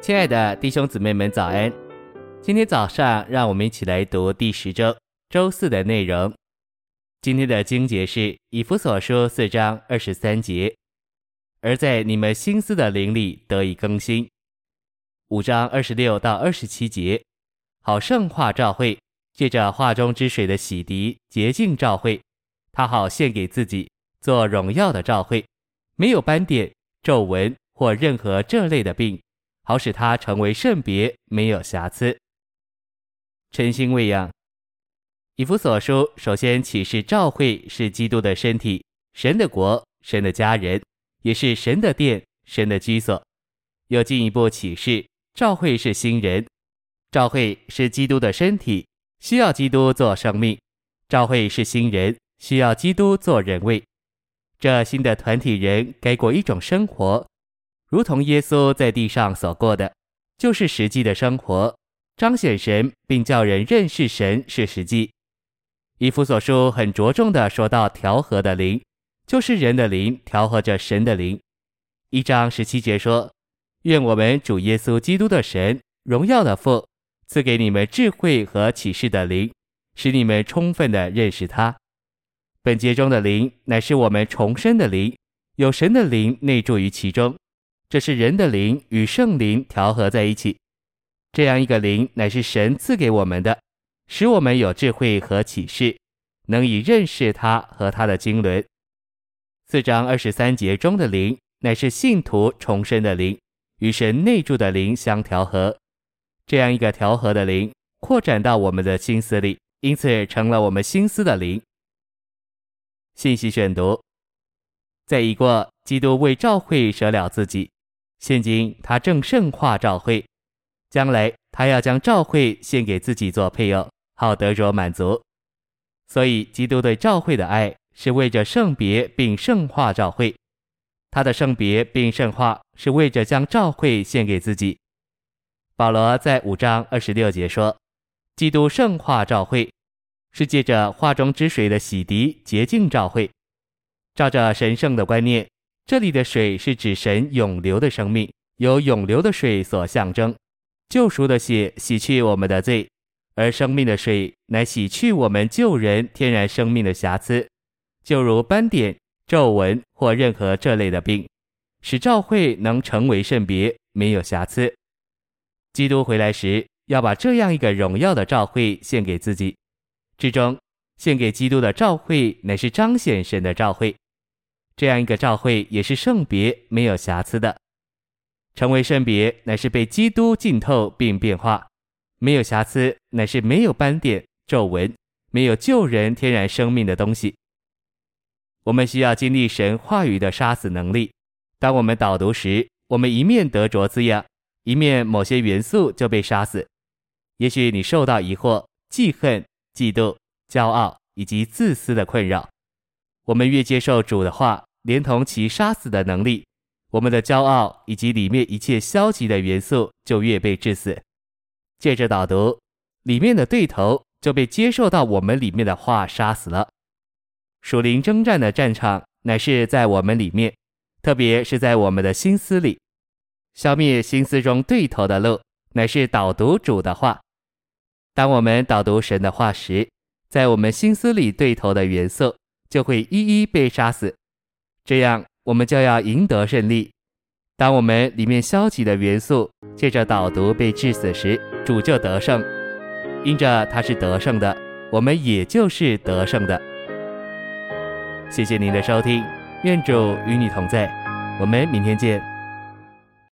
亲爱的弟兄姊妹们，早安！今天早上，让我们一起来读第十周周四的内容。今天的经节是以弗所书四章二十三节，而在你们心思的灵里得以更新。五章二十六到二十七节，好圣化照会，借着画中之水的洗涤洁净照会，他好献给自己做荣耀的照会，没有斑点、皱纹或任何这类的病。好使他成为圣别，没有瑕疵。诚心喂养。以弗所书首先启示教会是基督的身体，神的国，神的家人，也是神的殿，神的居所。又进一步启示教会是新人，教会是基督的身体，需要基督做生命。教会是新人，需要基督做人位。这新的团体人该过一种生活。如同耶稣在地上所过的，就是实际的生活，彰显神，并叫人认识神是实际。以弗所书很着重地说到调和的灵，就是人的灵调和着神的灵。一章十七节说：“愿我们主耶稣基督的神，荣耀的父，赐给你们智慧和启示的灵，使你们充分地认识他。”本节中的灵乃是我们重生的灵，有神的灵内住于其中。这是人的灵与圣灵调和在一起，这样一个灵乃是神赐给我们的，使我们有智慧和启示，能以认识他和他的经纶。四章二十三节中的灵乃是信徒重生的灵，与神内住的灵相调和，这样一个调和的灵扩展到我们的心思里，因此成了我们心思的灵。信息选读，在已过，基督为召会舍了自己。现今他正圣化教会，将来他要将教会献给自己做配偶，好得着满足。所以基督对教会的爱是为着圣别并圣化教会，他的圣别并圣化是为着将教会献给自己。保罗在五章二十六节说：“基督圣化教会，是借着话中之水的洗涤洁净教会，照着神圣的观念。”这里的水是指神永流的生命，由永流的水所象征。救赎的血洗去我们的罪，而生命的水乃洗去我们救人天然生命的瑕疵，就如斑点、皱纹或任何这类的病，使教会能成为圣别，没有瑕疵。基督回来时，要把这样一个荣耀的教会献给自己，之中献给基督的教会乃是彰显神的教会。这样一个教会也是圣别，没有瑕疵的。成为圣别，乃是被基督浸透并变化；没有瑕疵，乃是没有斑点、皱纹，没有旧人天然生命的东西。我们需要经历神话语的杀死能力。当我们导读时，我们一面得着滋养，一面某些元素就被杀死。也许你受到疑惑、记恨、嫉妒、骄傲以及自私的困扰。我们越接受主的话。连同其杀死的能力，我们的骄傲以及里面一切消极的元素就越被致死。借着导读，里面的对头就被接受到我们里面的话杀死了。属灵征战的战场乃是在我们里面，特别是在我们的心思里。消灭心思中对头的路，乃是导读主的话。当我们导读神的话时，在我们心思里对头的元素就会一一被杀死。这样，我们就要赢得胜利。当我们里面消极的元素借着导读被致死时，主就得胜。因着他是得胜的，我们也就是得胜的。谢谢您的收听，愿主与你同在，我们明天见。